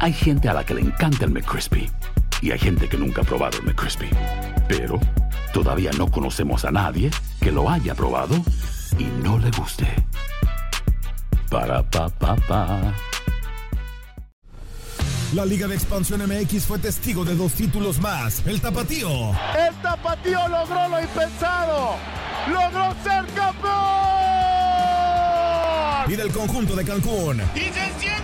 Hay gente a la que le encanta el McCrispy y hay gente que nunca ha probado el McCrispy. Pero todavía no conocemos a nadie que lo haya probado y no le guste. Para pa pa pa. La Liga de Expansión MX fue testigo de dos títulos más. El Tapatío. El Tapatío logró lo impensado. Logró ser campeón. Y del conjunto de Cancún. Y se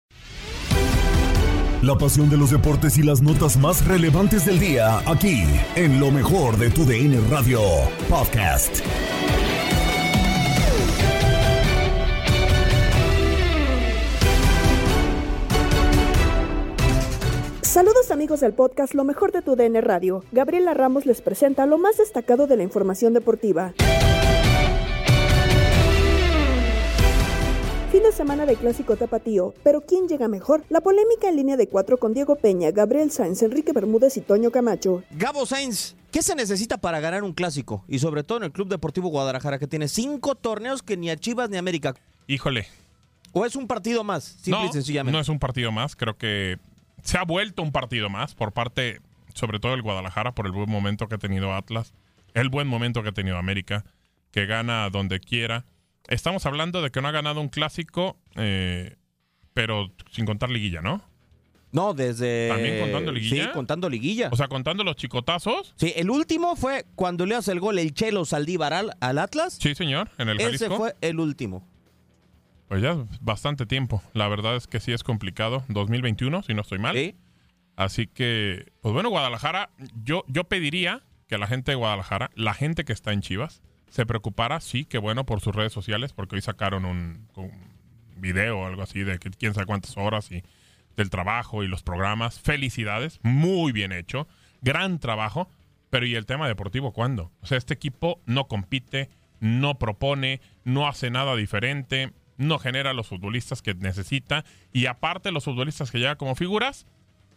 La pasión de los deportes y las notas más relevantes del día, aquí, en lo mejor de tu DN Radio Podcast. Saludos amigos del podcast Lo mejor de tu DN Radio. Gabriela Ramos les presenta lo más destacado de la información deportiva. Fin de semana de clásico tapatío, pero ¿quién llega mejor? La polémica en línea de cuatro con Diego Peña, Gabriel Sainz, Enrique Bermúdez y Toño Camacho. Gabo Sainz, ¿qué se necesita para ganar un clásico? Y sobre todo en el Club Deportivo Guadalajara, que tiene cinco torneos que ni a Chivas ni a América. Híjole. ¿O es un partido más? Simple no, y sencillamente. No es un partido más. Creo que se ha vuelto un partido más por parte, sobre todo del Guadalajara, por el buen momento que ha tenido Atlas, el buen momento que ha tenido América, que gana donde quiera. Estamos hablando de que no ha ganado un clásico, eh, pero sin contar liguilla, ¿no? No, desde. ¿También contando liguilla? Sí, contando liguilla. O sea, contando los chicotazos. Sí, el último fue cuando le hace el gol el Chelo Saldívar al, al Atlas. Sí, señor, en el Ese Jalisco. fue el último. Pues ya bastante tiempo. La verdad es que sí es complicado. 2021, si no estoy mal. Sí. Así que, pues bueno, Guadalajara, yo, yo pediría que la gente de Guadalajara, la gente que está en Chivas, se preocupara, sí, que bueno, por sus redes sociales, porque hoy sacaron un, video o algo así de que quién sabe cuántas horas y del trabajo y los programas. Felicidades, muy bien hecho, gran trabajo, pero ¿y el tema deportivo cuándo? O sea, este equipo no compite, no propone, no hace nada diferente, no genera los futbolistas que necesita y aparte los futbolistas que llegan como figuras,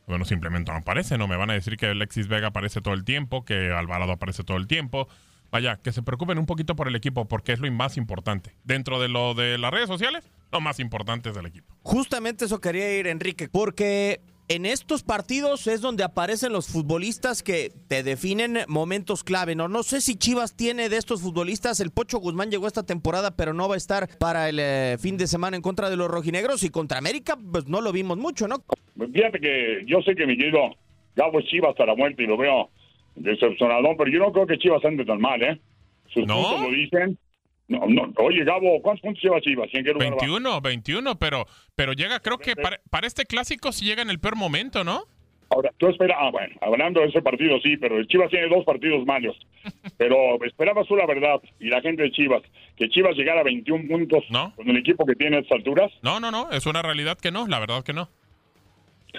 bueno, simplemente no aparecen, no me van a decir que Alexis Vega aparece todo el tiempo, que Alvarado aparece todo el tiempo. Vaya, que se preocupen un poquito por el equipo porque es lo más importante. Dentro de lo de las redes sociales, lo más importante es del equipo. Justamente eso quería ir, Enrique, porque en estos partidos es donde aparecen los futbolistas que te definen momentos clave. No, no sé si Chivas tiene de estos futbolistas. El Pocho Guzmán llegó esta temporada, pero no va a estar para el eh, fin de semana en contra de los rojinegros. Y contra América, pues no lo vimos mucho, ¿no? Fíjate que yo sé que mi querido Gabo es Chivas hasta la muerte y lo veo decepcionado, pero yo no creo que Chivas ande tan mal, ¿eh? Sus No. puntos lo dicen. No, no. Oye, Gabo, ¿cuántos puntos lleva Chivas? ¿Y en qué lugar va? 21, 21, pero, pero llega, creo que para, para este clásico sí llega en el peor momento, ¿no? Ahora, tú esperas, ah, bueno, hablando de ese partido, sí, pero el Chivas tiene dos partidos malos. Pero esperabas tú la verdad, y la gente de Chivas, que Chivas llegara a 21 puntos con el equipo que tiene a estas alturas, No, no, no, es una realidad que no, la verdad que no.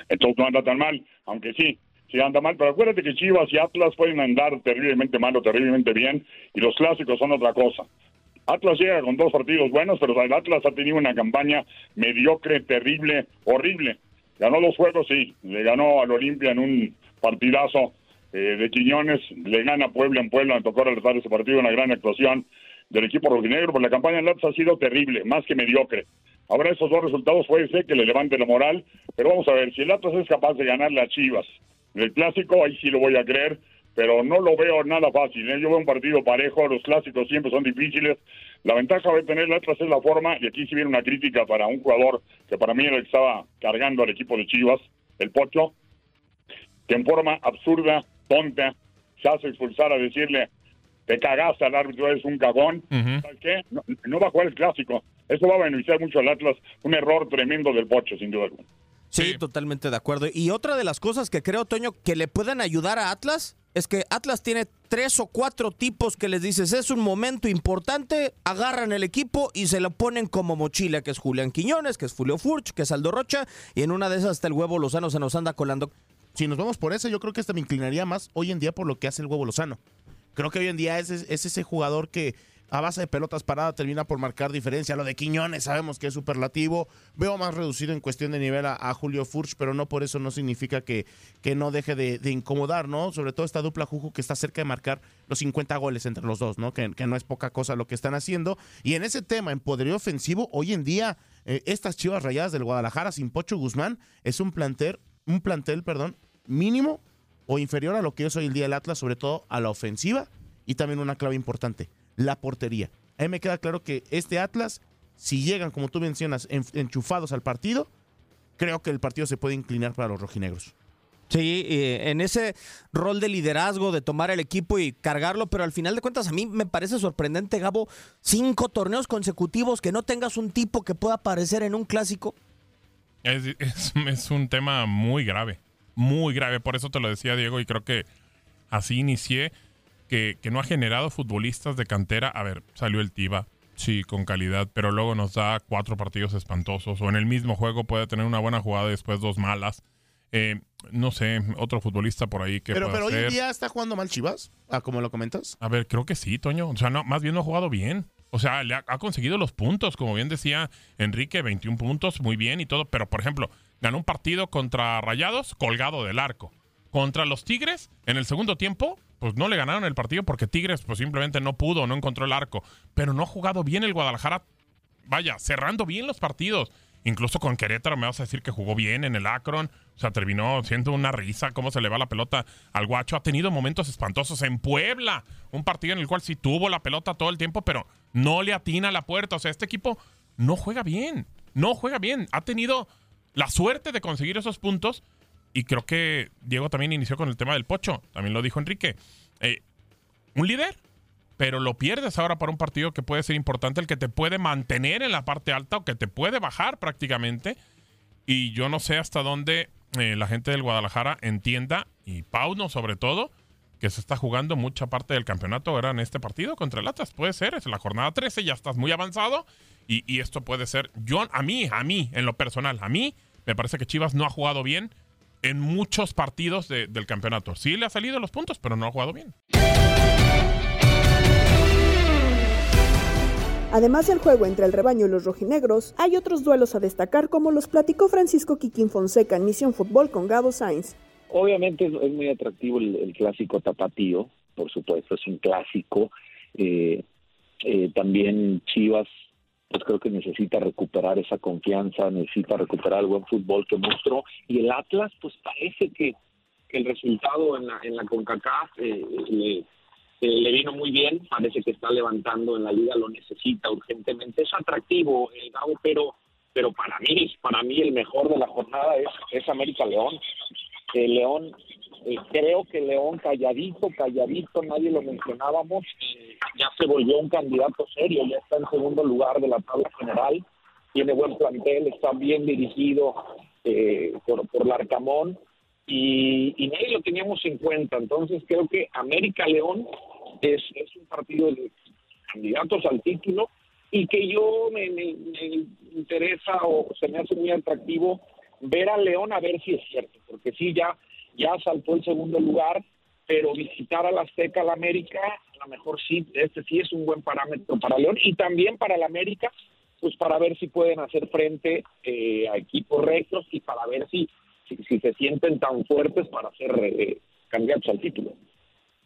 entonces no anda tan mal, aunque sí, sí anda mal. Pero acuérdate que Chivas y Atlas pueden andar terriblemente mal o terriblemente bien, y los clásicos son otra cosa. Atlas llega con dos partidos buenos, pero el Atlas ha tenido una campaña mediocre, terrible, horrible. Ganó dos juegos, sí. Le ganó al Olimpia en un partidazo eh, de Quiñones. Le gana Puebla en Puebla. Me tocó relatar ese partido, una gran actuación del equipo rojinegro. Pero la campaña del Atlas ha sido terrible, más que mediocre. Ahora esos dos resultados puede ser que le levante la moral, pero vamos a ver, si el Atlas es capaz de ganarle a Chivas el clásico, ahí sí lo voy a creer, pero no lo veo nada fácil. ¿eh? Yo veo un partido parejo, los clásicos siempre son difíciles. La ventaja de tener el Atlas es la forma, y aquí sí viene una crítica para un jugador que para mí era el que estaba cargando al equipo de Chivas, el Pocho, que en forma absurda, tonta, se hace expulsar a decirle, te cagaste al árbitro, eres un cagón. ¿Sabes qué? No, no va a jugar el clásico. Eso va a beneficiar mucho al Atlas. Un error tremendo del Pocho, sin duda alguna. Sí, totalmente de acuerdo. Y otra de las cosas que creo, Toño, que le pueden ayudar a Atlas es que Atlas tiene tres o cuatro tipos que les dices es un momento importante, agarran el equipo y se lo ponen como mochila, que es Julián Quiñones, que es Julio Furch, que es Aldo Rocha, y en una de esas hasta el huevo Lozano se nos anda colando. Si nos vamos por eso, yo creo que hasta me inclinaría más hoy en día por lo que hace el huevo Lozano. Creo que hoy en día es, es ese jugador que a base de pelotas paradas termina por marcar diferencia. Lo de Quiñones sabemos que es superlativo. Veo más reducido en cuestión de nivel a, Julio Furch, pero no por eso no significa que, que no deje de, incomodar, ¿no? Sobre todo esta dupla Juju que está cerca de marcar los 50 goles entre los dos, ¿no? Que, no es poca cosa lo que están haciendo. Y en ese tema, en poderío ofensivo, hoy en día, eh, estas chivas rayadas del Guadalajara sin Pocho Guzmán es un plantel, un plantel, perdón, mínimo o inferior a lo que es hoy el día el Atlas, sobre todo a la ofensiva y también una clave importante la portería. A mí me queda claro que este Atlas, si llegan, como tú mencionas, enchufados al partido, creo que el partido se puede inclinar para los rojinegros. Sí, en ese rol de liderazgo, de tomar el equipo y cargarlo, pero al final de cuentas a mí me parece sorprendente, Gabo, cinco torneos consecutivos que no tengas un tipo que pueda aparecer en un clásico. Es, es un tema muy grave, muy grave, por eso te lo decía Diego y creo que así inicié que, no ha generado futbolistas de cantera. A ver, salió el Tiba, sí, con calidad, pero luego nos da cuatro partidos espantosos. O en el mismo juego puede tener una buena jugada y después dos malas. Eh, no sé, otro futbolista por ahí que. Pero, pero hoy en día está jugando mal Chivas, ah, como lo comentas. A ver, creo que sí, Toño. O sea, no, más bien no ha jugado bien. O sea, le ha, ha, conseguido los puntos, como bien decía Enrique, 21 puntos, muy bien y todo. Pero, por ejemplo, ganó un partido contra Rayados colgado del arco. Contra los Tigres, en el segundo tiempo, pues no le ganaron el partido porque Tigres pues simplemente no pudo, no encontró el arco. Pero no ha jugado bien el Guadalajara, vaya, cerrando bien los partidos. Incluso con Querétaro me vas a decir que jugó bien en el Akron. O sea, terminó siendo una risa cómo se le va la pelota al guacho. Ha tenido momentos espantosos en Puebla. Un partido en el cual sí tuvo la pelota todo el tiempo, pero no le atina la puerta. O sea, este equipo no juega bien. No juega bien. Ha tenido la suerte de conseguir esos puntos, y creo que Diego también inició con el tema del pocho, también lo dijo Enrique. Eh, un líder, pero lo pierdes ahora para un partido que puede ser importante, el que te puede mantener en la parte alta o que te puede bajar prácticamente. Y yo no sé hasta dónde eh, la gente del Guadalajara entienda, y Pauno sobre todo, que se está jugando mucha parte del campeonato ahora en este partido contra el Atlas. Puede ser, es la jornada 13, ya estás muy avanzado. Y, y esto puede ser, yo, a mí, a mí, en lo personal, a mí, me parece que Chivas no ha jugado bien en muchos partidos del campeonato. Sí le ha salido los puntos, pero no ha jugado bien. Además del juego entre el rebaño y los rojinegros, hay otros duelos a destacar como los platicó Francisco Quiquín Fonseca en Misión Fútbol con Gabo Sainz. Obviamente es, muy atractivo el, clásico tapatío, por supuesto, es un clásico. Eh, eh, también Chivas pues creo que necesita recuperar esa confianza, necesita recuperar el buen fútbol que mostró. Y el Atlas, pues parece que, el resultado en la, en la CONCACAF eh, le, le, vino muy bien, parece que está levantando en la liga, lo necesita urgentemente. Es atractivo el Gabo, pero pero para mí, para mí el mejor de la jornada es, es América León. El León eh, creo que León calladito, calladito, nadie lo mencionábamos, eh, ya se volvió un candidato serio, ya está en segundo lugar de la tabla general, tiene buen plantel, está bien dirigido eh, por, por Larcamón y, nadie lo teníamos en cuenta. Entonces creo que América León es, es un partido de candidatos al título y que yo me, me, me interesa o se me hace muy atractivo ver a León a ver si es cierto, porque sí, ya ya saltó el segundo lugar, pero visitar a la Azteca, la América, a lo mejor sí, este sí es un buen parámetro para León y también para la América, pues para ver si pueden hacer frente eh, a equipos rectos y para ver si, si, se sienten tan fuertes para ser eh, candidatos al título.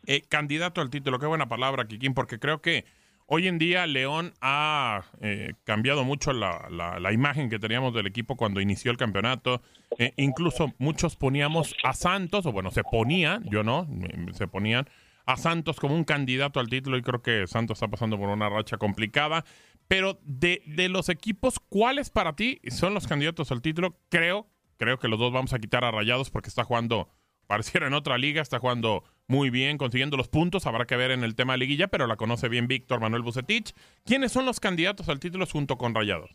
Eh, candidato al título, qué buena palabra, Kikín, porque creo que Hoy en día León ha eh, cambiado mucho la, la, imagen que teníamos del equipo cuando inició el campeonato. Eh, incluso muchos poníamos a Santos, o bueno, se ponían, yo no, se ponían a Santos como un candidato al título y creo que Santos está pasando por una racha complicada. Pero de, de los equipos, ¿cuáles para ti son los candidatos al título? Creo, creo que los dos vamos a quitar a Rayados porque está jugando pareciera en otra liga, está jugando muy bien, consiguiendo los puntos, habrá que ver en el tema de liguilla, pero la conoce bien Víctor Manuel Bucetich. ¿Quiénes son los candidatos al título junto con Rayados?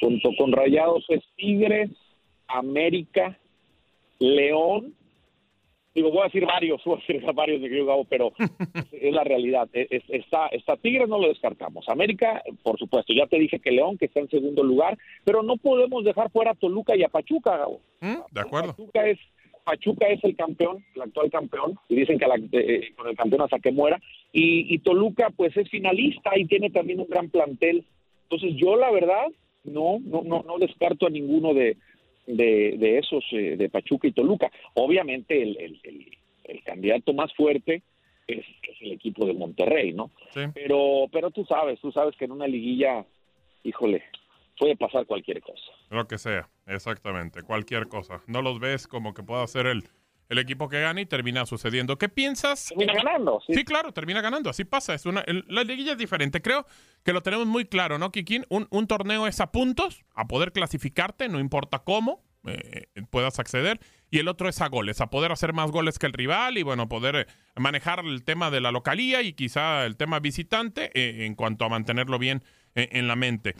Junto con Rayados es Tigres, América, León. Digo, voy a decir varios, voy a decir varios de Gabo, pero es la realidad. está, está Tigres, no lo descartamos. América, por supuesto, ya te dije que León, que está en segundo lugar, pero no podemos dejar fuera a Toluca y a Pachuca, Gabo. ¿Mm? De acuerdo. Pachuca es, Pachuca es el campeón, el actual campeón, y dicen que eh, con el campeón hasta que muera. Y, Toluca, pues es finalista y tiene también un gran plantel. Entonces, yo la verdad, no, no, no, no descarto a ninguno de, de, esos, eh, de Pachuca y Toluca. Obviamente, el, el, candidato más fuerte es, el equipo de Monterrey, ¿no? Pero, pero tú sabes, tú sabes que en una liguilla, híjole, puede pasar cualquier cosa. Lo que sea, exactamente, cualquier cosa. No los ves como que pueda ser el, el equipo que gana y termina sucediendo. ¿Qué piensas? Termina ganando. Sí, claro, termina ganando. Así pasa. Es una, la liguilla es diferente. Creo que lo tenemos muy claro, ¿no, Kikín? Un, un torneo es a puntos, a poder clasificarte, no importa cómo eh, puedas acceder. Y el otro es a goles, a poder hacer más goles que el rival y, bueno, poder eh, manejar el tema de la localía y quizá el tema visitante eh, en cuanto a mantenerlo bien en la mente.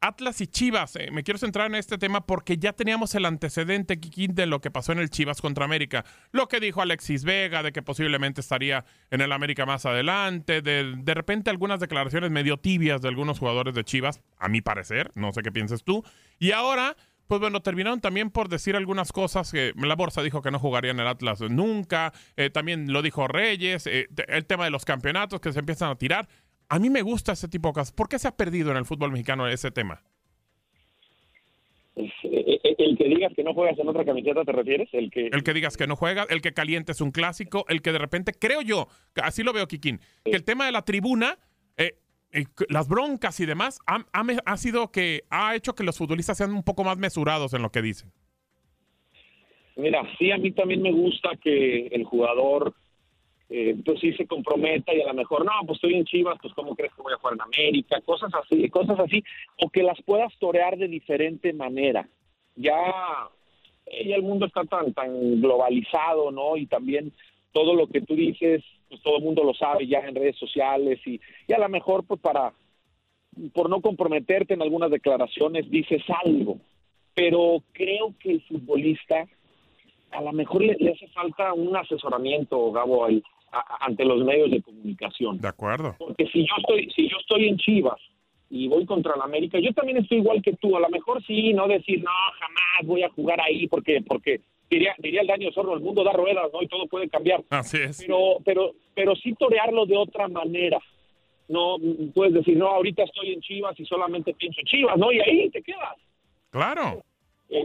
Atlas y Chivas. Eh, me quiero centrar en este tema porque ya teníamos el antecedente, Kikín, de lo que pasó en el Chivas contra América. Lo que dijo Alexis Vega, de que posiblemente estaría en el América más adelante. De, repente algunas declaraciones medio tibias de algunos jugadores de Chivas, a mi parecer. No sé qué pienses tú. Y ahora pues bueno, terminaron también por decir algunas cosas que la bolsa dijo que no jugaría en el Atlas nunca, eh, también lo dijo Reyes, eh, el tema de los campeonatos que se empiezan a tirar. A mí me gusta ese tipo de cosas. ¿Por qué se ha perdido en el fútbol mexicano ese tema? Eh, eh, el que digas que no juegas en otra camiseta, ¿te refieres? El que, el que digas que no juegas, el que calientes un clásico, el que de repente, creo yo, así lo veo, Kikín, que el tema de la tribuna, eh, las broncas y demás, ha, ha, sido que ha hecho que los futbolistas sean un poco más mesurados en lo que dicen. Mira, sí, a mí también me gusta que el jugador eh, pues sí se comprometa y a lo mejor, no, pues estoy en Chivas, pues cómo crees que voy a jugar en América, cosas así, cosas así, o que las puedas torear de diferente manera. Ya, ya el mundo está tan, tan globalizado, ¿no? Y también todo lo que tú dices, pues todo el mundo lo sabe ya en redes sociales y, y a lo mejor pues para, por no comprometerte en algunas declaraciones, dices algo, pero creo que el futbolista a lo mejor le, le, hace falta un asesoramiento, Gabo, al, ante los medios de comunicación. De acuerdo. Porque si yo estoy, si yo estoy en Chivas y voy contra la América, yo también estoy igual que tú. A lo mejor sí, no decir, no, jamás voy a jugar ahí porque, porque diría, diría el daño sordo, el mundo da ruedas, ¿no? Y todo puede cambiar. Así es. Pero, pero, pero sí torearlo de otra manera. No puedes decir, no, ahorita estoy en Chivas y solamente pienso en Chivas, ¿no? Y ahí te quedas. Claro. Eh,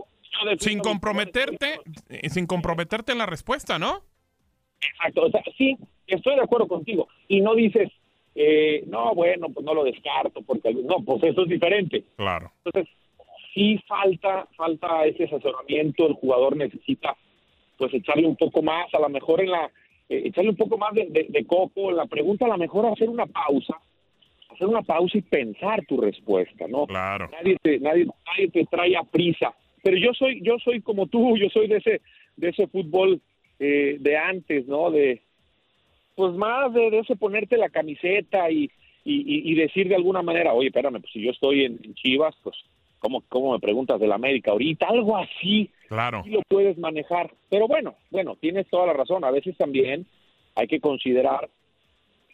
sin comprometerte, eh, sin comprometerte en la respuesta, ¿no? Exacto, o sea, sí, estoy de acuerdo contigo. Y no dices, eh, no, bueno, pues no lo descarto, porque no, pues eso es diferente. Claro. Entonces, sí falta, falta ese asesoramiento, el jugador necesita, pues echarle un poco más, a lo mejor en la, eh, echarle un poco más de, coco, en la pregunta a lo mejor hacer una pausa, hacer una pausa y pensar tu respuesta, ¿no? Claro. Nadie te, nadie, nadie te trae a prisa. Pero yo soy, yo soy como tú, yo soy de ese, de ese fútbol eh, de antes, ¿no? De, pues más de, ese ponerte la camiseta y, y, decir de alguna manera, oye, espérame, pues si yo estoy en, Chivas, pues, ¿cómo, ¿cómo, me preguntas del América ahorita? Algo así. Claro. Sí lo puedes manejar. Pero bueno, bueno, tienes toda la razón. A veces también hay que considerar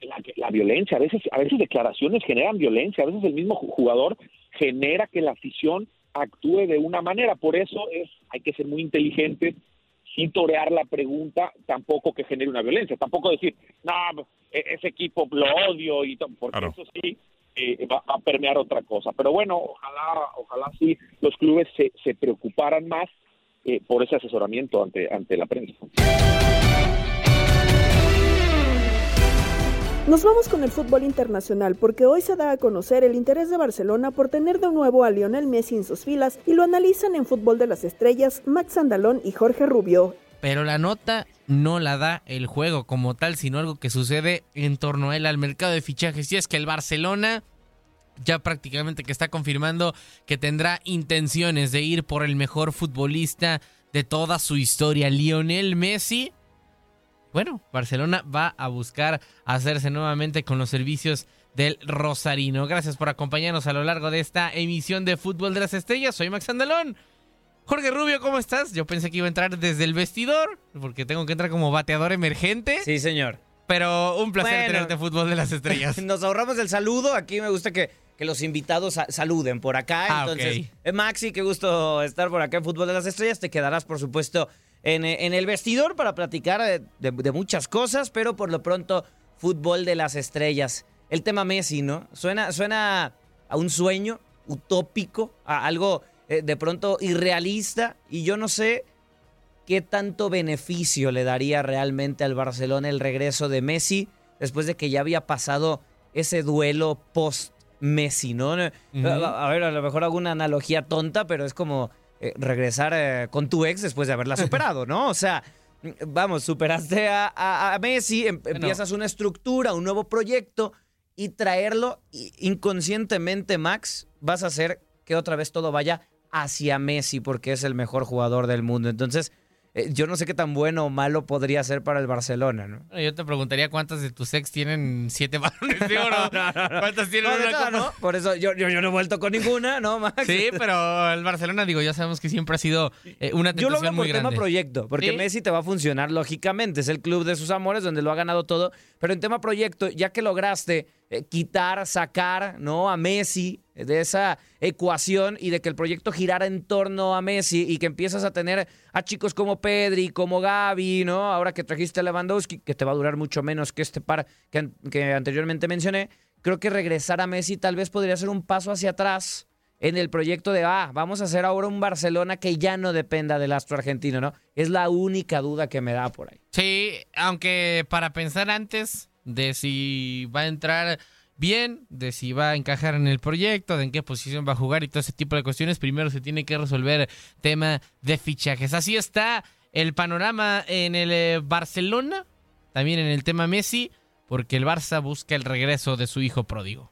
la, la violencia. A veces, a veces declaraciones generan violencia. A veces el mismo jugador genera que la afición actúe de una manera. Por eso es, hay que ser muy inteligentes sin torear la pregunta, tampoco que genere una violencia, tampoco decir, no, e-, ese equipo lo odio, y porque eso sí eh, va, a permear otra cosa. Pero bueno, ojalá, ojalá sí los clubes se, se preocuparan más eh, por ese asesoramiento ante, ante la prensa. Nos vamos con el fútbol internacional porque hoy se da a conocer el interés de Barcelona por tener de nuevo a Lionel Messi en sus filas y lo analizan en Fútbol de las Estrellas Max Andalón y Jorge Rubio. Pero la nota no la da el juego como tal, sino algo que sucede en torno a él al mercado de fichajes. Y es que el Barcelona ya prácticamente que está confirmando que tendrá intenciones de ir por el mejor futbolista de toda su historia, Lionel Messi bueno, Barcelona va a buscar hacerse nuevamente con los servicios del Rosarino. Gracias por acompañarnos a lo largo de esta emisión de Fútbol de las Estrellas. Soy Max Andalón. Jorge Rubio, ¿cómo estás? Yo pensé que iba a entrar desde el vestidor, porque tengo que entrar como bateador emergente. Sí, señor. Pero un placer tenerte Fútbol de las Estrellas. Nos ahorramos el saludo. Aquí me gusta que, que los invitados saluden por acá. Ah, Entonces, eh, Maxi, qué gusto estar por acá en Fútbol de las Estrellas. Te quedarás, por supuesto, en, eh, en el vestidor para platicar de, de- de muchas cosas, pero por lo pronto, Fútbol de las Estrellas. El tema Messi, ¿no? Suena, suena a un sueño utópico, a algo eh, de pronto irrealista, y yo no sé qué tanto beneficio le daría realmente al Barcelona el regreso de Messi después de que ya había pasado ese duelo post-Messi, ¿no? Ujú. a, a ver, a lo mejor hago una analogía tonta, pero es como eh, regresar eh, con tu ex después de haberla superado, ¿no? O sea, vamos, superaste a, a- a Messi, em- empiezas una estructura, un nuevo proyecto y traerlo y- inconscientemente, Max, vas a hacer que otra vez todo vaya hacia Messi porque es el mejor jugador del mundo. Entonces, eh, yo no sé qué tan bueno o malo podría ser para el Barcelona, ¿no? Bueno, Yo te preguntaría cuántas de tus ex tienen siete balones de oro. ¿Cuántas tienen No, una copa? ¿no? Por eso yo, yo, yo no he vuelto con ninguna, ¿no, Max? Sí, pero el Barcelona, digo, ya sabemos que siempre ha sido eh, una Yo lo tentación veo por muy tema grande. proyecto, porque ¿Sí? Messi te va a funcionar lógicamente. Es el club de sus amores donde lo ha ganado todo. Pero en tema proyecto, ya que lograste eh, quitar, sacar ¿no? a Messi de esa ecuación y de que el proyecto girara en torno a Messi y que empiezas a tener a chicos como Pedri, como Gaby, ¿no? Ahora que trajiste a Lewandowski, que te va a durar mucho menos que este par que, que anteriormente mencioné, creo que regresar a Messi tal vez podría ser un paso hacia atrás en el proyecto de, ah, vamos a hacer ahora un Barcelona que ya no dependa del astro argentino, ¿no? Es la única duda que me da por ahí. Sí, aunque para pensar antes de si va a entrar bien, de si va a encajar en el proyecto, de en qué posición va a jugar y todo ese tipo de cuestiones, primero se tiene que resolver tema de fichajes. Así está el panorama en el eh, Barcelona, también en el tema Messi, porque el Barça busca el regreso de su hijo pródigo.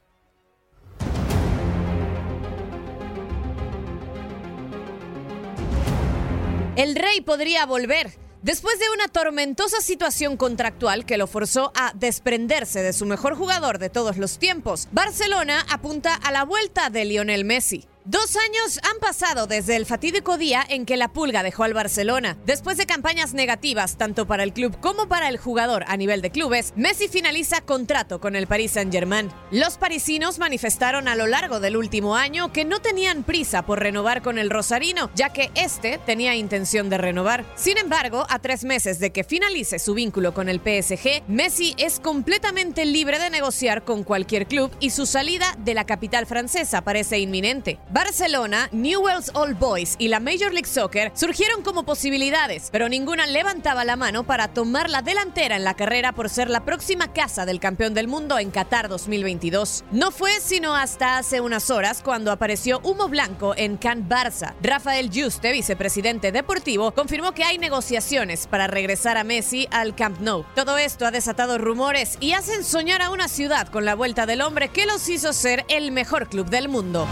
El rey podría volver. Después de una tormentosa situación contractual que lo forzó a desprenderse de su mejor jugador de todos los tiempos, Barcelona apunta a la vuelta de Lionel Messi. Dos años han pasado desde el fatídico día en que la pulga dejó al Barcelona. Después de campañas negativas tanto para el club como para el jugador a nivel de clubes, Messi finaliza contrato con el Paris Saint-Germain. Los parisinos manifestaron a lo largo del último año que no tenían prisa por renovar con el Rosarino, ya que este tenía intención de renovar. Sin embargo, a tres meses de que finalice su vínculo con el PSG, Messi es completamente libre de negociar con cualquier club y su salida de la capital francesa parece inminente. Barcelona, Newell's Old Boys y la Major League Soccer surgieron como posibilidades, pero ninguna levantaba la mano para tomar la delantera en la carrera por ser la próxima casa del campeón del mundo en Qatar 2022. No fue sino hasta hace unas horas cuando apareció humo blanco en Can Barça. Rafael Juste, vicepresidente deportivo, confirmó que hay negociaciones para regresar a Messi al Camp Nou. Todo esto ha desatado rumores y hacen soñar a una ciudad con la vuelta del hombre que los hizo ser el mejor club del mundo.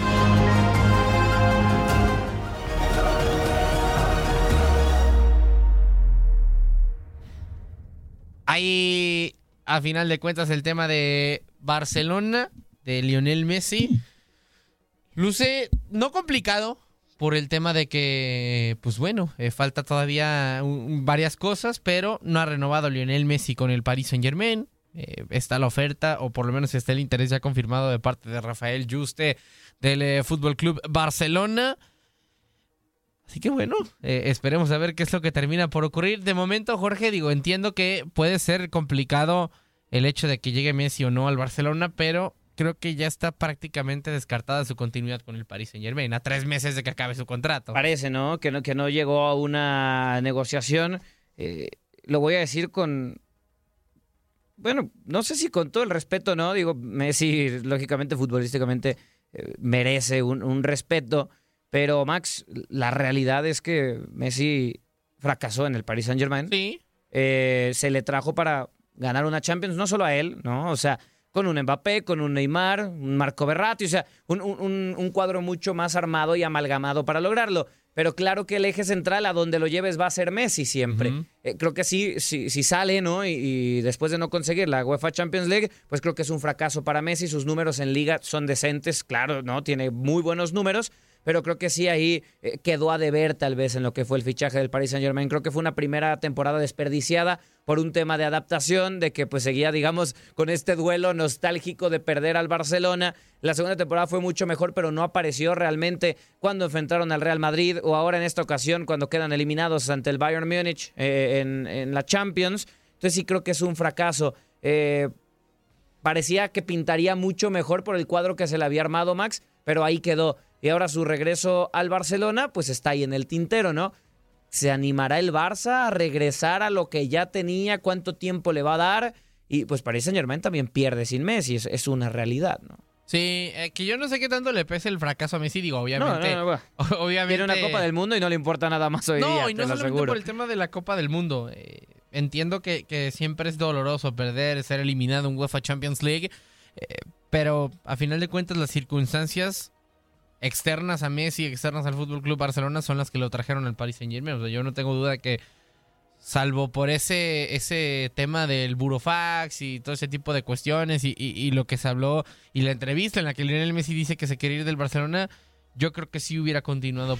Ahí, a final de cuentas, el tema de Barcelona, de Lionel Messi, luce no complicado por el tema de que, pues bueno, eh, falta todavía varias cosas, pero no ha renovado Lionel Messi con el Paris Saint Germain. está la oferta, o por lo menos está el interés ya confirmado de parte de Rafael Juste del eh, Fútbol Club Barcelona. Así que bueno, eh, esperemos a ver qué es lo que termina por ocurrir. De momento, Jorge, digo, entiendo que puede ser complicado el hecho de que llegue Messi o no al Barcelona, pero creo que ya está prácticamente descartada su continuidad con el Paris Saint Germain, a tres meses de que acabe su contrato. Parece, ¿no? Que no, que no llegó a una negociación. Eh, lo voy a decir con, bueno, no sé si con todo el respeto, ¿no? Digo, Messi, lógicamente, futbolísticamente, eh, merece un, un respeto. Pero, Max, la realidad es que Messi fracasó en el Paris Saint Germain. Sí. Eh, se le trajo para ganar una Champions, no solo a él, ¿no? O sea, con un Mbappé, con un Neymar, un Marco Berratti, o sea, un, un- un cuadro mucho más armado y amalgamado para lograrlo. Pero claro que el eje central a donde lo lleves va a ser Messi siempre. Eh, creo que sí, sí, sí sale, ¿no? Y, y después de no conseguir la UEFA Champions League, pues creo que es un fracaso para Messi. Sus números en liga son decentes, claro, ¿no? Tiene muy buenos números, pero creo que sí ahí eh, quedó a deber tal vez en lo que fue el fichaje del Paris Saint Germain. Creo que fue una primera temporada desperdiciada por un tema de adaptación, de que pues seguía, digamos, con este duelo nostálgico de perder al Barcelona. La segunda temporada fue mucho mejor, pero no apareció realmente cuando enfrentaron al Real Madrid o ahora en esta ocasión cuando quedan eliminados ante el Bayern Múnich eh, en, la Champions. Entonces sí creo que es un fracaso. Eh, parecía que pintaría mucho mejor por el cuadro que se le había armado Max, pero ahí quedó. Y ahora su regreso al Barcelona, pues está ahí en el tintero, ¿no? ¿Se animará el Barça a regresar a lo que ya tenía? ¿Cuánto tiempo le va a dar? Y pues Paris Saint Germain también pierde sin Messi, es, es una realidad, ¿no? Sí, eh, que yo no sé qué tanto le pese el fracaso a Messi, digo, obviamente. No, no, no, bueno. obviamente. Tiene una Copa del Mundo y no le importa nada más hoy no, y no solamente aseguro. por el tema de la Copa del Mundo. eh, entiendo que, que siempre es doloroso perder, ser eliminado en UEFA Champions League, eh, pero a final de cuentas las circunstancias externas a Messi, externas al Fútbol Club Barcelona son las que lo trajeron al Paris Saint Germain. O sea, yo no tengo duda que salvo por ese ese tema del burofax y todo ese tipo de cuestiones y, y- lo que se habló y la entrevista en la que Lionel Messi dice que se quiere ir del Barcelona, yo creo que sí hubiera continuado.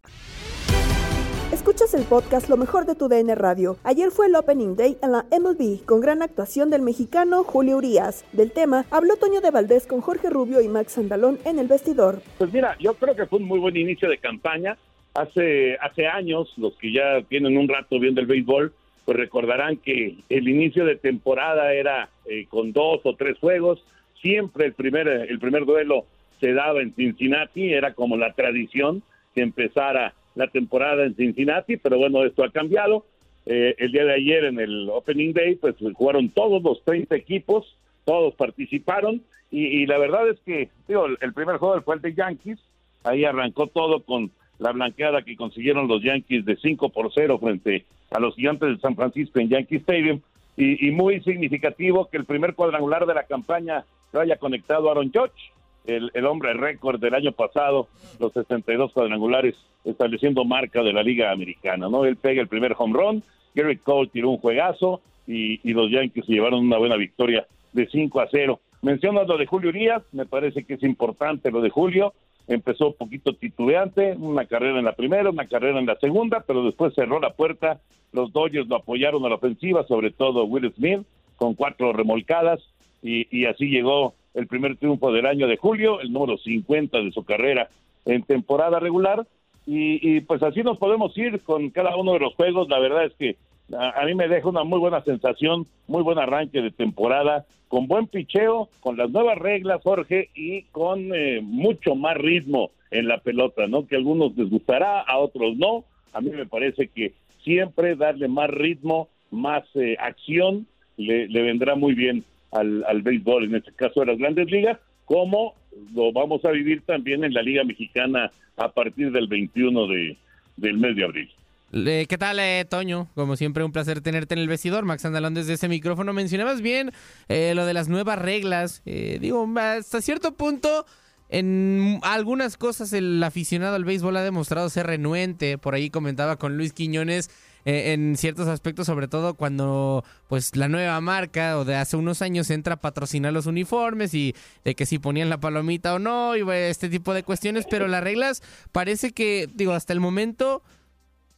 Escuchas el podcast Lo mejor de tu DN Radio. Ayer fue el Opening Day en la MLB con gran actuación del mexicano Julio Urias. Del tema habló Toño de Valdés con Jorge Rubio y Max Andalón en el vestidor. Pues mira, yo creo que fue un muy buen inicio de campaña. Hace, hace años, los que ya tienen un rato viendo el béisbol, pues recordarán que el inicio de temporada era eh, con dos o tres juegos. Siempre el primer, el primer duelo se daba en Cincinnati, era como la tradición que empezara la temporada en Cincinnati, pero bueno, esto ha cambiado. Eh, el día de ayer en el Opening Day, pues jugaron todos los 30 equipos, todos participaron y, la verdad es que, digo, el, el primer juego fue el de Yankees, ahí arrancó todo con la blanqueada que consiguieron los Yankees de 5 por 0 frente a los gigantes de San Francisco en Yankee Stadium y, y muy significativo que el primer cuadrangular de la campaña lo haya conectado Aaron Judge, el, hombre récord del año pasado, los 62 cuadrangulares, estableciendo marca de la Liga Americana, ¿no? Él pega el primer home run, Gary Cole tiró un juegazo y, y los Yankees se llevaron una buena victoria de 5 a 0. Mencionas lo de Julio Urias, me parece que es importante lo de Julio, empezó un poquito titubeante, una carrera en la primera, una carrera en la segunda, pero después cerró la puerta, los Dodgers lo apoyaron a la ofensiva, sobre todo Will Smith, con cuatro remolcadas, y, y así llegó el primer triunfo del año de julio, el número 50 de su carrera en temporada regular, y, y pues así nos podemos ir con cada uno de los juegos, la verdad es que a, mí me deja una muy buena sensación, muy buen arranque de temporada, con buen picheo, con las nuevas reglas, Jorge, y con eh, mucho más ritmo en la pelota, ¿no? Que a algunos les gustará, a otros no. A mí me parece que siempre darle más ritmo, más eh, acción, le, le vendrá muy bien al, al béisbol, en este caso de las grandes ligas, como lo vamos a vivir también en la Liga Mexicana a partir del 21 de, del mes de abril. Eh, ¿Qué tal, eh, Toño? Como siempre, un placer tenerte en el vestidor. Max Andalón desde ese micrófono. Mencionabas bien eh, lo de las nuevas reglas. Eh, digo, hasta cierto punto, en algunas cosas el aficionado al béisbol ha demostrado ser renuente. Por ahí comentaba con Luis Quiñones eh, en ciertos aspectos, sobre todo cuando pues la nueva marca o de hace unos años entra a patrocinar los uniformes y de que si ponían la palomita o no, y este tipo de cuestiones, pero las reglas parece que, digo, hasta el momento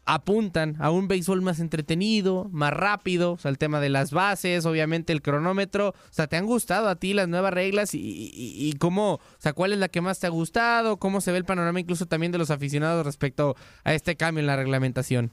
apuntan a un béisbol más entretenido, más rápido, o sea, el tema de las bases, obviamente el cronómetro, o sea, ¿te han gustado a ti las nuevas reglas y, y, cómo, o sea, cuál es la que más te ha gustado, cómo se ve el panorama incluso también de los aficionados respecto a este cambio en la reglamentación?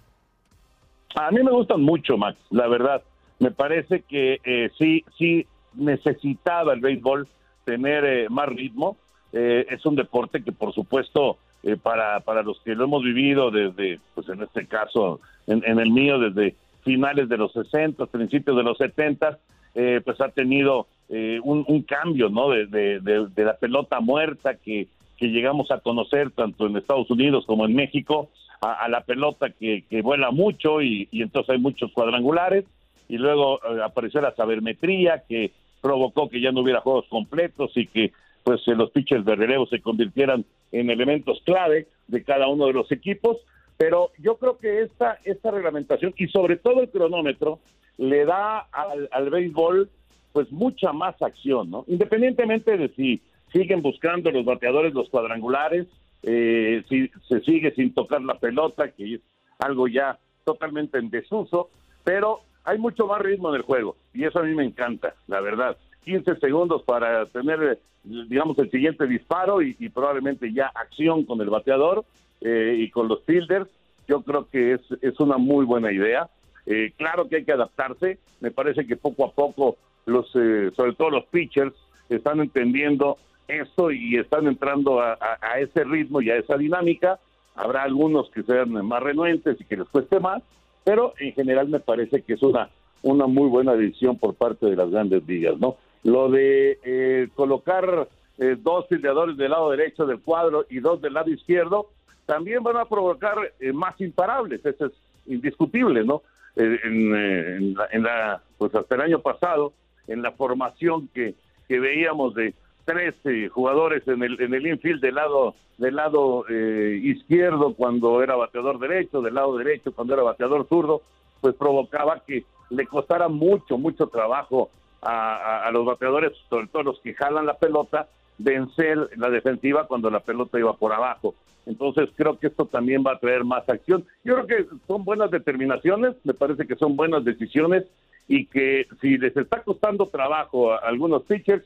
A mí me gustan mucho, Max, la verdad. Me parece que eh, sí, sí necesitaba el béisbol tener eh, más ritmo. Eh, es un deporte que, por supuesto, eh, para, para los que lo hemos vivido desde, pues en este caso, en, el mío, desde finales de los 60, principios de los 70, eh, pues ha tenido eh, un, cambio, ¿no? De, de, la pelota muerta que, que llegamos a conocer tanto en Estados Unidos como en México, a, la pelota que, que vuela mucho y, y, entonces hay muchos cuadrangulares y luego apareció la sabermetría que provocó que ya no hubiera juegos completos y que pues los pitchers de relevo se convirtieran en elementos clave de cada uno de los equipos, pero yo creo que esta, esta reglamentación y sobre todo el cronómetro le da al, al béisbol pues mucha más acción, ¿no? Independientemente de si siguen buscando los bateadores los cuadrangulares, eh, si se sigue sin tocar la pelota, que es algo ya totalmente en desuso, pero hay mucho más ritmo en el juego y eso a mí me encanta, la verdad. 15 segundos para tener, digamos, el siguiente disparo y, probablemente ya acción con el bateador eh, y con los fielders. Yo creo que es, es una muy buena idea. Eh, claro que hay que adaptarse. Me parece que poco a poco, los, eh, sobre todo los pitchers, están entendiendo esto y están entrando a, ese ritmo y a esa dinámica. Habrá algunos que sean más renuentes y que les cueste más, pero en general me parece que es una, una muy buena decisión por parte de las grandes ligas, ¿no? Lo de eh, colocar eh, dos fildeadores del lado derecho del cuadro y dos del lado izquierdo, también van a provocar eh, más imparables, eso es indiscutible, ¿no? En, la, pues hasta el año pasado, en la formación que, que veíamos de tres jugadores en el, en el infield del lado, del lado izquierdo cuando era bateador derecho, del lado derecho cuando era bateador zurdo, pues provocaba que le costara mucho, mucho trabajo a, los bateadores, sobre todo los que jalan la pelota, vencer la defensiva cuando la pelota iba por abajo. Entonces creo que esto también va a traer más acción. Yo creo que son buenas determinaciones, me parece que son buenas decisiones y que si les está costando trabajo a algunos pitchers,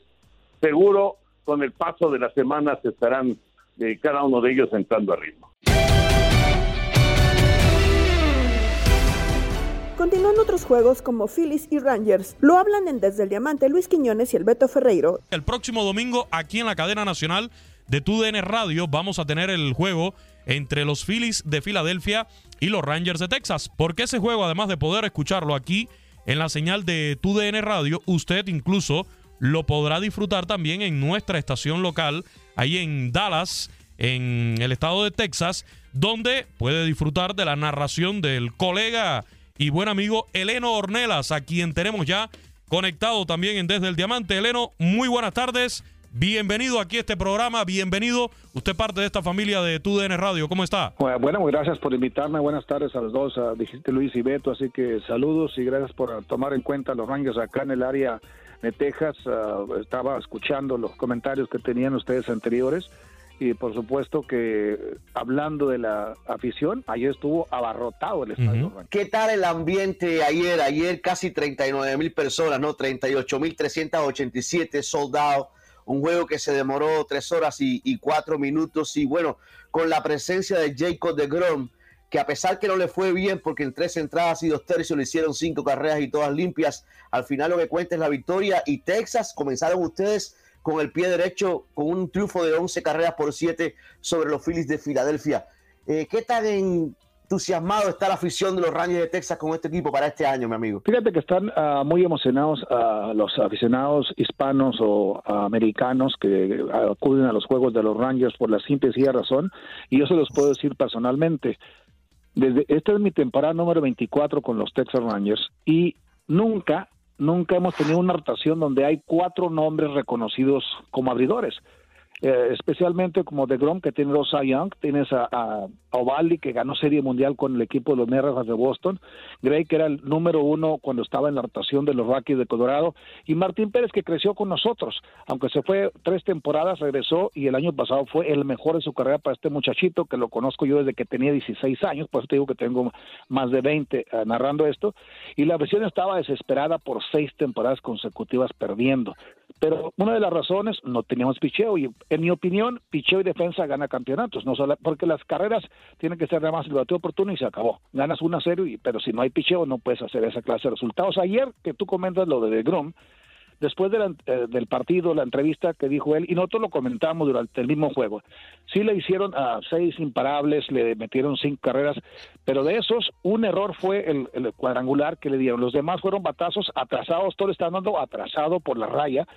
seguro con el paso de las semanas estarán eh, cada uno de ellos entrando a ritmo. Continúan otros juegos como Phillies y Rangers. Lo hablan en Desde el Diamante Luis Quiñones y el Beto Ferreiro. El próximo domingo aquí en la cadena nacional de TUDN Radio vamos a tener el juego entre los Phillies de Filadelfia y los Rangers de Texas. Porque ese juego, además de poder escucharlo aquí en la señal de TUDN Radio, usted incluso lo podrá disfrutar también en nuestra estación local, ahí en Dallas, en el estado de Texas, donde puede disfrutar de la narración del colega y buen amigo Eleno Ornelas, a quien tenemos ya conectado también en Desde el Diamante. Eleno, muy buenas tardes. Bienvenido aquí a este programa, bienvenido. Usted parte de esta familia de TUDN Radio, ¿cómo está? Bueno, muy gracias por invitarme. Buenas tardes a los dos, dijiste Luis y Beto, así que saludos y gracias por tomar en cuenta los Rangers acá en el área de Texas. Ah, estaba escuchando los comentarios que tenían ustedes anteriores y por supuesto que hablando de la afición, ayer estuvo abarrotado el estadio. ¿Qué tal el ambiente ayer? Ayer casi 39 mil personas, ¿no? 38 mil 387 soldados. Un juego que se demoró tres horas y, y cuatro minutos. Y bueno, con la presencia de Jacob de Grom, que a pesar que no le fue bien, porque en tres entradas y dos tercios le hicieron cinco carreras y todas limpias, al final lo que cuenta es la victoria. Y Texas, comenzaron ustedes con el pie derecho, con un triunfo de 11 carreras por 7 sobre los Phillies de Filadelfia. Eh, ¿Qué tan entusiasmado está la afición de los Rangers de Texas con este equipo para este año, mi amigo? Fíjate que están ah, muy emocionados uh, los aficionados hispanos o americanos que acuden a los juegos de los Rangers por la simple y razón, y yo se los puedo decir personalmente. Desde, esta es mi temporada número 24 con los Texas Rangers y nunca nunca hemos tenido una rotación donde hay cuatro nombres reconocidos como abridores. Eh, especialmente como de Grom, que tiene dos Cy Young, tienes a, a, Ovaldi, que ganó Serie Mundial con el equipo de los Naranjas de Boston, Gray, que era el número uno cuando estaba en la rotación de los Rockies de Colorado, y Martín Pérez, que creció con nosotros, aunque se fue tres temporadas, regresó y el año pasado fue el mejor de su carrera para este muchachito, que lo conozco yo desde que tenía 16 años, por eso te digo que tengo más de 20 eh, narrando esto, y la versión estaba desesperada por seis temporadas consecutivas perdiendo. Pero una de las razones, no teníamos picheo, y en mi opinión, picheo y defensa gana campeonatos, no solo, porque las carreras tienen que ser nada más el bateo oportuno y se acabó. Ganas 1 a 0, y, pero si no hay picheo no puedes hacer esa clase de resultados. Ayer que tú comentas lo de Grom, después eh, del partido, la entrevista que dijo él, y nosotros lo comentamos durante el mismo juego, sí le hicieron a seis imparables, le metieron cinco carreras, pero de esos, un error fue el, el cuadrangular que le dieron. Los demás fueron batazos atrasados, todo está dando atrasado por la raya,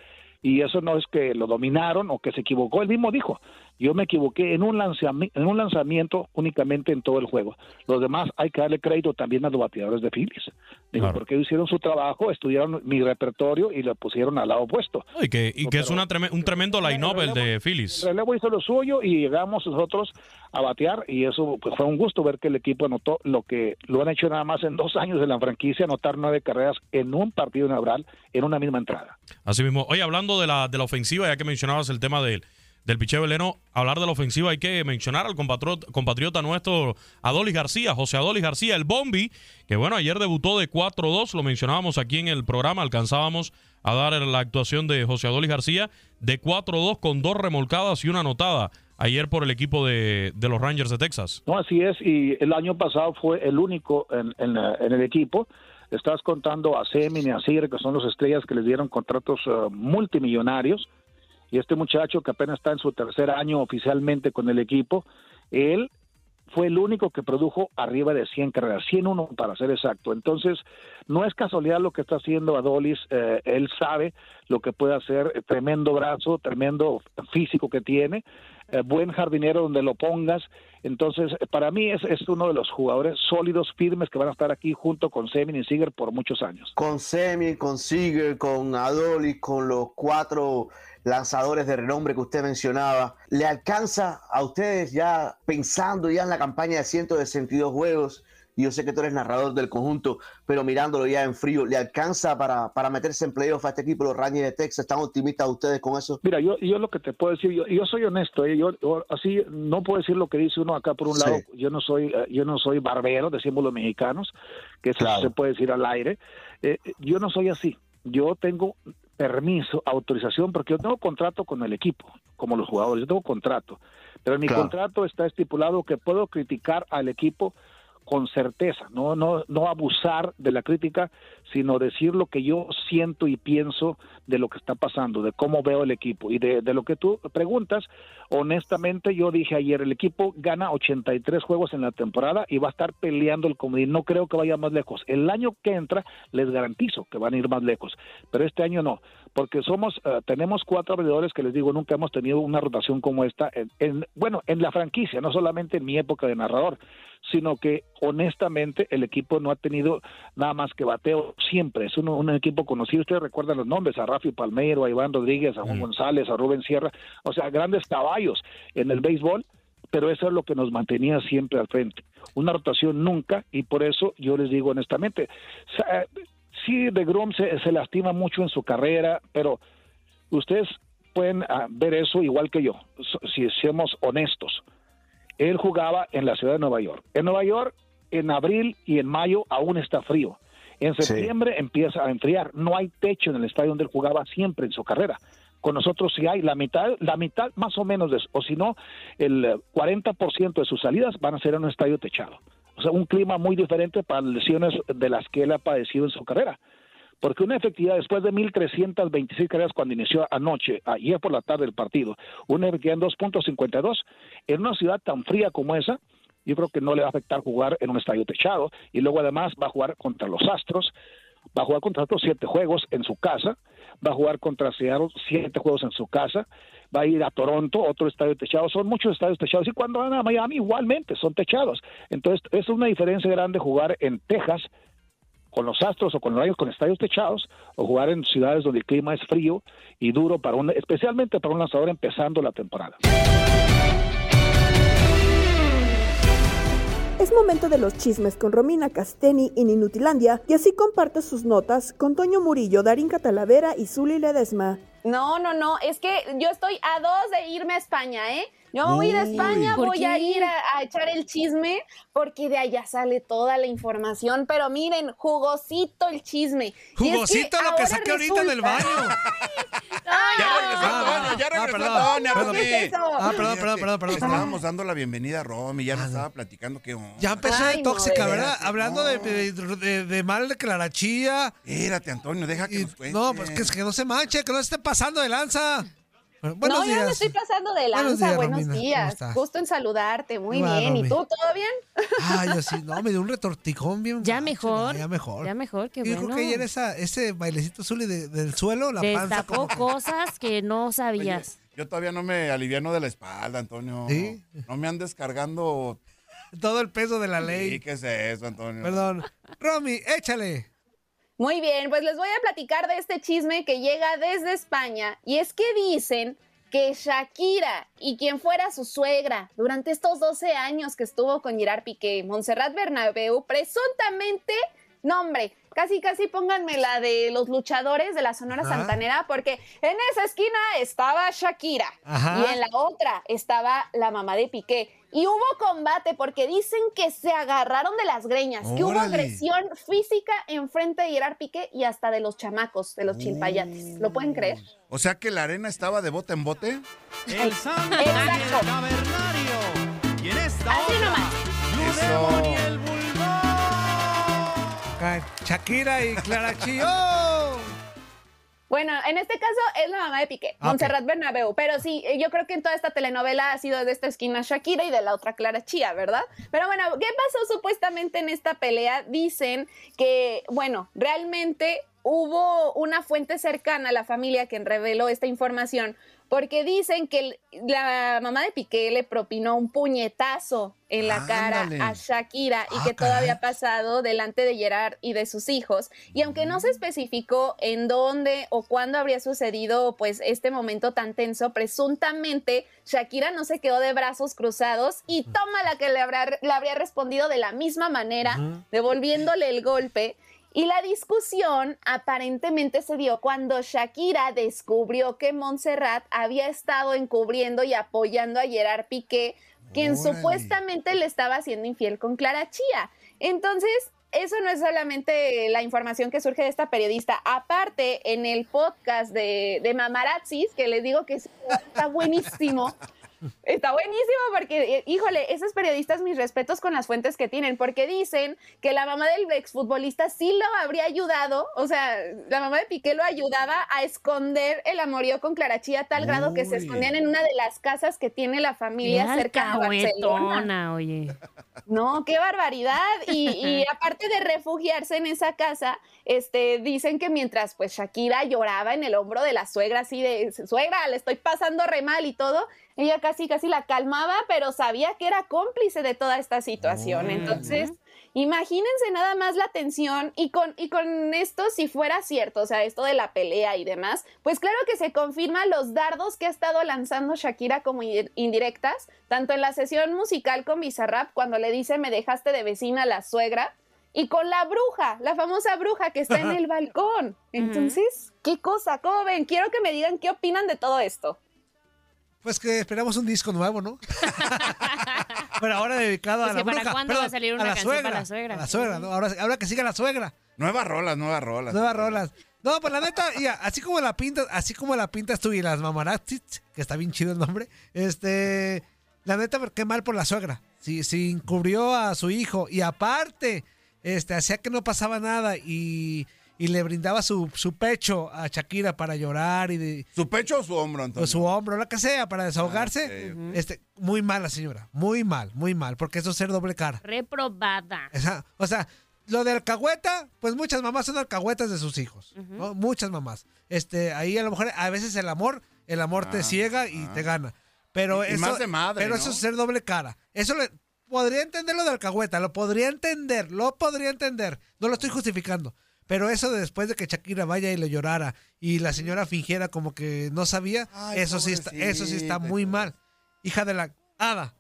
y eso no es que lo dominaron o que se equivocó, él mismo dijo, yo me equivoqué en un, lanzami en un lanzamiento únicamente en todo el juego. Los demás hay que darle crédito también a los bateadores de Phillies. Digo, Claro. porque hicieron su trabajo, estudiaron mi repertorio y lo pusieron al lado opuesto. Y que, y que es una treme- un tremendo line-up el de Phillies. El relevo hizo lo suyo y llegamos nosotros a batear y eso pues, fue un gusto ver que el equipo anotó lo que lo han hecho nada más en dos años en la franquicia, anotar nueve carreras en un partido inaugural en una misma entrada. Así mismo. Oye, hablando de la, de la ofensiva, ya que mencionabas el tema del, del picheo veleno, hablar de la ofensiva hay que mencionar al compatriota, nuestro Adolis García, José Adolis García, el Bombi, que bueno, ayer debutó de 4-2, lo mencionábamos aquí en el programa, alcanzábamos a dar la actuación de José Adolis García de 4-2 con dos remolcadas y una anotada ayer por el equipo de, de los Rangers de Texas. No, así es, y el año pasado fue el único en, en, en el equipo. Estás contando a Semin y a Sigre, que son los estrellas que les dieron contratos eh, multimillonarios. Y este muchacho que apenas está en su tercer año oficialmente con el equipo, él fue el único que produjo arriba de 100 carreras, 101 para ser exacto. Entonces, no es casualidad lo que está haciendo Adolis, eh, él sabe lo que puede hacer, eh, tremendo brazo, tremendo físico que tiene, eh, buen jardinero donde lo pongas. Entonces, para mí es, es uno de los jugadores sólidos, firmes, que van a estar aquí junto con Semin y Seager por muchos años. Con Semi, con Seager, con Adolis, con los cuatro lanzadores de renombre que usted mencionaba, ¿le alcanza a ustedes ya pensando ya en la campaña de 162 juegos? Y yo sé que tú eres narrador del conjunto, pero mirándolo ya en frío, ¿le alcanza para, para meterse en playoff a este equipo, los Rangers de Texas? ¿Están optimistas ustedes con eso? Mira, yo, yo lo que te puedo decir, yo, yo soy honesto, ¿eh? yo, yo así no puedo decir lo que dice uno acá por un Sí. lado, yo no soy eh, yo no soy barbero, decimos los mexicanos, que eso Claro. se puede decir al aire. Eh, yo no soy así. Yo tengo permiso, autorización, porque yo tengo contrato con el equipo, como los jugadores, yo tengo contrato. Pero en mi Claro. contrato está estipulado que puedo criticar al equipo con certeza, no, no, no abusar de la crítica, sino decir lo que yo siento y pienso de lo que está pasando, de cómo veo el equipo y de, de lo que tú preguntas. Honestamente, yo dije ayer, el equipo gana 83 juegos en la temporada y va a estar peleando el comodín. No creo que vaya más lejos. El año que entra les garantizo que van a ir más lejos, pero este año no, porque somos, eh, tenemos cuatro abridores que les digo, nunca hemos tenido una rotación como esta, en, en- bueno, en la franquicia, no solamente en mi época de narrador, sino que honestamente el equipo no ha tenido nada más que bateo siempre. Es un, un equipo conocido. Ustedes recuerdan los nombres: a Rafi Palmeiro, a Iván Rodríguez, a Juan González, a Rubén Sierra. O sea, grandes caballos en el béisbol, pero eso es lo que nos mantenía siempre al frente. Una rotación nunca, y por eso yo les digo honestamente: sí, de Grom se, se lastima mucho en su carrera, pero ustedes pueden ah, ver eso igual que yo, si somos honestos él jugaba en la ciudad de Nueva York. En Nueva York, en abril y en mayo aún está frío. En Sí. septiembre empieza a enfriar. No hay techo en el estadio donde él jugaba siempre en su carrera. Con nosotros sí hay la mitad, la mitad más o menos, de, o si no, el eh, 40% de sus salidas van a ser en un estadio techado. O sea, un clima muy diferente para lesiones de las que él ha padecido en su carrera. Porque una efectividad después de 1.326 carreras cuando inició anoche, ayer por la tarde el partido, una efectividad en 2.52, en una ciudad tan fría como esa, yo creo que no le va a afectar jugar en un estadio techado. Y luego además va a jugar contra los Astros, va a jugar contra otros siete juegos en su casa, va a jugar contra Seattle siete juegos en su casa, va a ir a Toronto, otro estadio techado, son muchos estadios techados y cuando van a Miami igualmente son techados. Entonces es una diferencia grande jugar en Texas con los Astros o con los Rayos con estadios techados o jugar en ciudades donde el clima es frío y duro para un, especialmente para un lanzador empezando la temporada. Es momento de los chismes con Romina Casteni en Inutilandia y así comparte sus notas con Toño Murillo, Darín Catalavera y Zuli Ledesma. No, no, no, es que yo estoy a dos de irme a España, ¿eh? Yo me voy a ir a España, ¿Por voy a ir a, a echar el chisme, porque de allá sale toda la información. Pero miren, jugosito el chisme. Es Jugosito lo que saqué ahorita del baño. Ah, Antonio, ya regresó perdón. Antonio, Perdón. ¿qué es eso? Ah, perdón, perdón, perdón, perdón. estábamos dando la bienvenida a Romy, ya nos estaba platicando que Ya empezó de Ay, no, tóxica, de ¿verdad? Hablando de, de, de- de mal de Clarachilla. Espérate, Antonio, deja que nos cuente. No, pues que, que no se manche, que no se esté pasando de lanza. Bueno, buenos no, yo no me días. estoy pasando de Buenos lanza. días, Buenos Romina, ¿cómo días. estás? Gusto en saludarte. Muy bien. ¿Y tú, todo bien? Ah, yo sí, no, me dio un retorticón bien. Ya mejor. Ya mejor. Ya mejor, qué Yo bueno. creo que ayer esa, ese bailecito Zuli de- del suelo, la panza Destapó como que- cosas que no sabías. Yo todavía no me aliviano de la espalda, Antonio. ¿Sí? No me han descargando. Todo el peso de la ley. Sí, ¿qué es eso, Antonio? Perdón. Romy, échale. Muy bien, pues les voy a platicar de este chisme que llega desde España. Y es que dicen que Shakira y quien fuera su suegra durante estos 12 años que estuvo con Gerard Piqué, Montserrat Bernabeu, presuntamente, no hombre, casi casi pónganme la de los luchadores de la Sonora Ajá. Santanera, porque en esa esquina estaba Shakira Ajá. y en la otra estaba la mamá de Piqué. Y hubo combate porque dicen que se agarraron de las greñas, que hubo agresión física enfrente de Gerard Piqué y hasta de los chamacos, de los chilpayates. ¿Lo pueden creer? O sea que la arena estaba de bote en bote. El santo Exacto. Y en esta Así otra, nomás. Eso. Shakira y Clarachillo. Bueno, en este caso es la mamá de Piqué, Ah. Montserrat Bernabeu. Pero sí, eh, yo creo que en toda esta telenovela ha sido de esta esquina Shakira y de la otra Clara Chía, ¿verdad? Pero bueno, ¿qué pasó supuestamente en esta pelea? Dicen que, bueno, realmente hubo una fuente cercana a la familia quien reveló esta información, porque dicen que la mamá de Piqué le propinó un puñetazo en la cara a Shakira y Ah, que todo caray. había pasado delante de Gerard y de sus hijos. Y aunque no se especificó en dónde o cuándo habría sucedido pues este momento tan tenso, presuntamente Shakira no se quedó de brazos cruzados y toma la que le, habrá, le habría respondido de la misma manera, devolviéndole el golpe. Y la discusión aparentemente se dio cuando Shakira descubrió que Montserrat había estado encubriendo y apoyando a Gerard Piqué, quien supuestamente le estaba haciendo infiel con Clara Chía. Entonces, eso no es solamente la información que surge de esta periodista. Aparte, en el podcast de, de Mamarazzis, que les digo que es- está buenísimo, Está buenísimo porque, eh, híjole, esos periodistas, mis respetos con las fuentes que tienen, porque dicen que la mamá del exfutbolista sí lo habría ayudado, o sea, la mamá de Piqué lo ayudaba a esconder el amorío con Clarachía a tal grado que se escondían en una de las casas que tiene la familia Qué cerca de Barcelona. oye. No, qué barbaridad. Y, y aparte de refugiarse en esa casa, este, dicen que mientras pues Shakira lloraba en el hombro de la suegra, así de, suegra, le estoy pasando re mal y todo, ella casi, casi la calmaba, pero sabía que era cómplice de toda esta situación. Entonces, imagínense nada más la tensión y con, y con esto, si fuera cierto, o sea, esto de la pelea y demás, pues claro que se confirma los dardos que ha estado lanzando Shakira como in- indirectas, tanto en la sesión musical con Bizarrap, cuando le dice me dejaste de vecina a la suegra, y con la bruja, la famosa bruja que está en el balcón. Entonces, ¿qué cosa? ¿Cómo ven? Quiero que me digan qué opinan de todo esto. Pues que esperamos un disco nuevo, ¿no? Pero ahora dedicado Pues a la que para bruja. cuándo va a salir una la canción suegra, para la suegra. A la suegra, ¿no? Ahora, ahora que siga la suegra. Nuevas rolas, nuevas rolas. Nuevas rolas. No, pues la neta, y así como la pintas, así como la pintas tú y las mamarazzis, que está bien chido el nombre, este, la neta, qué mal por la suegra. Si, si encubrió a su hijo y aparte, este, hacía que no pasaba nada y, y le brindaba su, su pecho a Shakira para llorar y de, ¿Su pecho o su hombro, Antonio? o su hombro, lo que sea, para desahogarse. ok, ok. Este, muy mal la señora, muy mal, muy mal, porque eso es ser doble cara. Reprobada. Esa- o sea, lo de alcahueta, pues muchas mamás son alcahuetas de sus hijos, ¿no? Muchas mamás. Este, ahí a lo mejor, a veces el amor, el amor te Ah, ciega y te gana. Pero Y- y eso, más de madre, pero ¿no? eso es ser doble cara. Eso le, podría entender lo de alcahueta, lo podría entender, lo podría entender. No lo estoy justificando. Pero eso de después de que Shakira vaya y le llorara y la señora fingiera como que no sabía, Ay, eso sí está, eso sí está muy mal. Hija de la hada.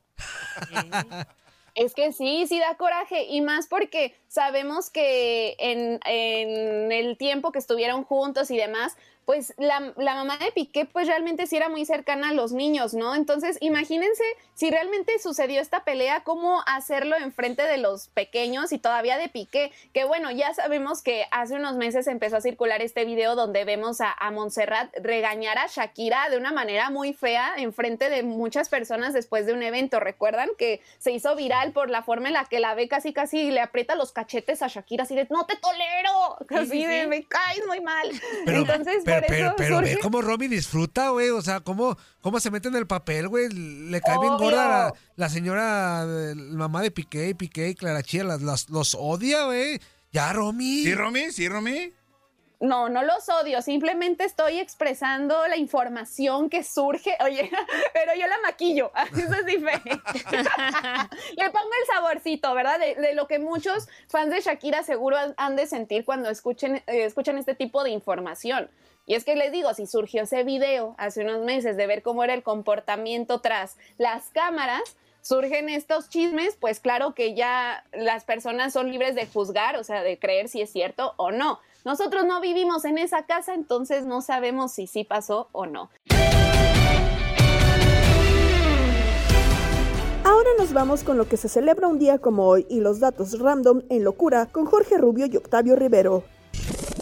Es que sí, sí da coraje y más porque sabemos que en, en el tiempo que estuvieron juntos y demás, pues la, la mamá de Piqué pues realmente sí era muy cercana a los niños, ¿no? Entonces imagínense si realmente sucedió esta pelea, cómo hacerlo enfrente de los pequeños y todavía de Piqué, que bueno, ya sabemos que hace unos meses empezó a circular este video donde vemos a, a Montserrat regañar a Shakira de una manera muy fea enfrente de muchas personas después de un evento, ¿recuerdan? Que se hizo viral por la forma en la que la ve casi casi le aprieta los cachetes a Shakira así de no te tolero, así sí, de sí. me caes muy mal. Pero, Entonces, pero, pero, pero ve cómo Romy disfruta, güey. O sea, cómo, cómo se mete en el papel, güey. Le cae bien gorda la, la señora, la mamá de Piqué, Piqué y Clara Chía. Las, las- los odia, güey. Ya, Romy. ¿Sí, Romy? ¿Sí, Romy? No, no los odio, simplemente estoy expresando la información que surge. Oye, pero yo la maquillo, eso es diferente. Le pongo el saborcito, ¿verdad? De, de lo que muchos fans de Shakira seguro han, han de sentir cuando escuchen, eh, escuchan este tipo de información. Y es que les digo, si surgió ese video hace unos meses de ver cómo era el comportamiento tras las cámaras, surgen estos chismes, pues claro que ya las personas son libres de juzgar, o sea, de creer si es cierto o no. Nosotros no vivimos en esa casa, entonces no sabemos si sí pasó o no. Ahora nos vamos con lo que se celebra un día como hoy y los datos random en locura con Jorge Rubio y Octavio Rivero.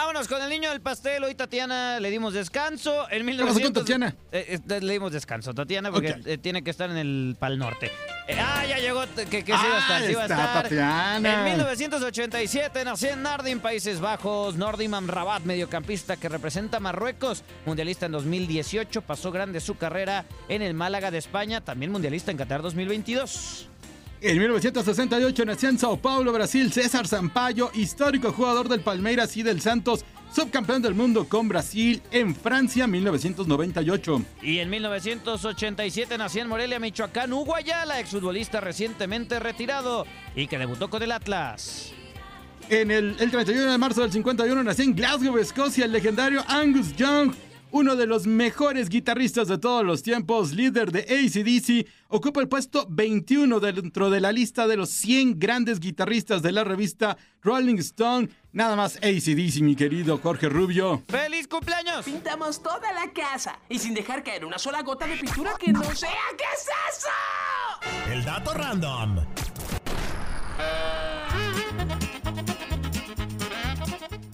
Vámonos con el niño del pastel. Hoy Tatiana le dimos descanso. En ¿Qué pasó con 1900... Tatiana? Eh, eh, le dimos descanso, Tatiana, porque eh, tiene que estar en el Pal Norte. Ah, ya llegó. Que, que sí Ah, va a estar, sí va a estar. Tatiana. En 1987 nació en Nardin, Países Bajos. Nordim Amrabat, mediocampista que representa a Marruecos. Mundialista en 2018. Pasó grande su carrera en el Málaga de España. También mundialista en Qatar 2022. En 1968 nació en Sao Paulo, Brasil, César Sampaio, histórico jugador del Palmeiras y del Santos, subcampeón del mundo con Brasil en Francia 1998. Y en 1987 nació en Morelia, Michoacán, Hugo Ayala, exfutbolista recientemente retirado y que debutó con el Atlas. En el, el 31 de marzo del 51 nació en Glasgow, Escocia, el legendario Angus Young, uno de los mejores guitarristas de todos los tiempos, líder de ACDC, ocupa el puesto 21 dentro de la lista de los 100 grandes guitarristas de la revista Rolling Stone. Nada más ACDC, mi querido Jorge Rubio. ¡Feliz cumpleaños! Pintamos toda la casa y sin dejar caer una sola gota de pintura que no sea. ¿Qué es eso? El dato random.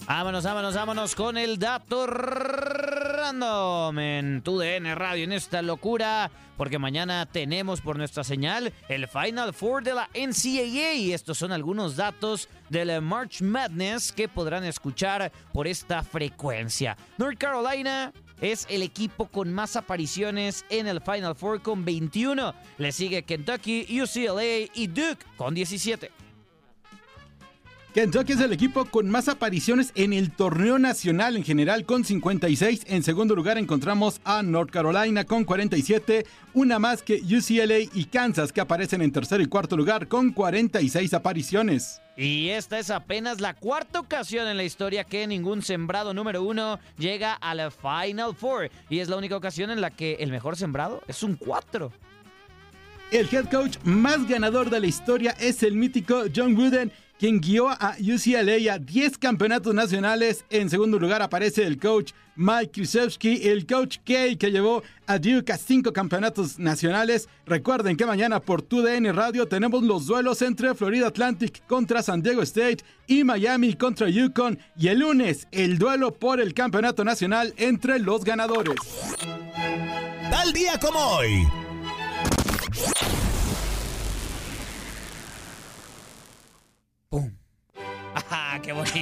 Vámonos, vámonos, vámonos con el dato random en tu DN Radio en esta locura, porque mañana tenemos por nuestra señal el Final Four de la NCAA estos son algunos datos del March Madness que podrán escuchar por esta frecuencia. North Carolina es el equipo con más apariciones en el Final Four con 21. Le sigue Kentucky, UCLA y Duke con 17. Kentucky es el equipo con más apariciones en el torneo nacional en general con 56. En segundo lugar encontramos a North Carolina con 47, una más que UCLA y Kansas que aparecen en tercer y cuarto lugar con 46 apariciones. Y esta es apenas la cuarta ocasión en la historia que ningún sembrado número uno llega a la Final Four. Y es la única ocasión en la que el mejor sembrado es un 4. El head coach más ganador de la historia es el mítico John Wooden, quien guió a UCLA a 10 campeonatos nacionales. En segundo lugar aparece el coach Mike Krzyzewski, el coach Kay, que llevó a Duke a 5 campeonatos nacionales. Recuerden que mañana por TUDN Radio tenemos los duelos entre Florida Atlantic contra San Diego State y Miami contra Yukon. Y el lunes, el duelo por el campeonato nacional entre los ganadores. Tal día como hoy. ¡Ah, qué bonito!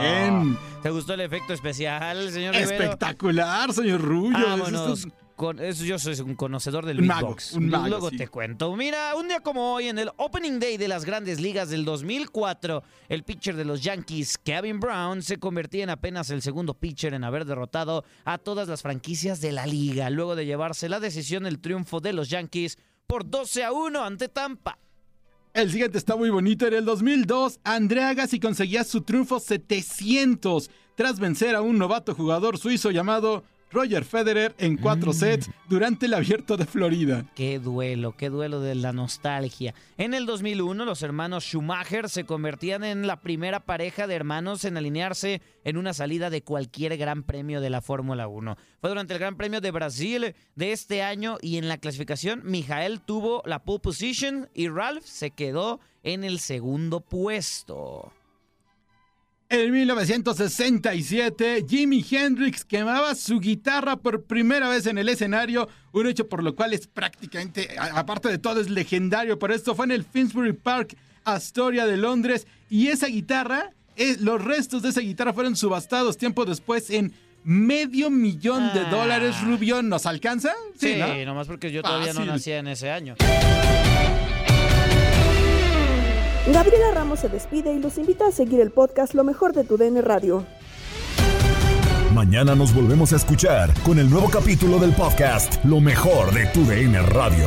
bien. ¿Te gustó el efecto especial, señor Rivero? Espectacular, señor. Vámonos Esto es- con, eso yo soy un conocedor del Un mago, beatbox. un mago, Luego sí. te cuento. Mira, un día como hoy, en el Opening Day de las Grandes Ligas del 2004, el pitcher de los Yankees, Kevin Brown, se convertía en apenas el segundo pitcher en haber derrotado a todas las franquicias de la liga, luego de llevarse la decisión el triunfo de los Yankees por 12 a 1 ante Tampa. El siguiente está muy bonito. En el 2002, André Agassi conseguía su triunfo 700 tras vencer a un novato jugador suizo llamado Roger Federer en cuatro sets durante el abierto de Florida. Qué duelo, qué duelo de la nostalgia. En el 2001, los hermanos Schumacher se convertían en la primera pareja de hermanos en alinearse en una salida de cualquier gran premio de la Fórmula 1. Fue durante el Gran Premio de Brasil de este año y en la clasificación, Mijael tuvo la pole position y Ralph se quedó en el segundo puesto. En 1967, Jimi Hendrix quemaba su guitarra por primera vez en el escenario, un hecho por lo cual es prácticamente, aparte de todo, es legendario. Por esto fue en el Finsbury Park Astoria de Londres y esa guitarra, eh, los restos de esa guitarra fueron subastados tiempo después en medio millón de Ah. dólares. Rubio, ¿nos alcanza? Sí, ¿no? nomás porque yo todavía no nacía en ese año. Gabriela Ramos se despide y los invita a seguir el podcast Lo mejor de tu DN Radio. Mañana nos volvemos a escuchar con el nuevo capítulo del podcast Lo mejor de tu DN Radio.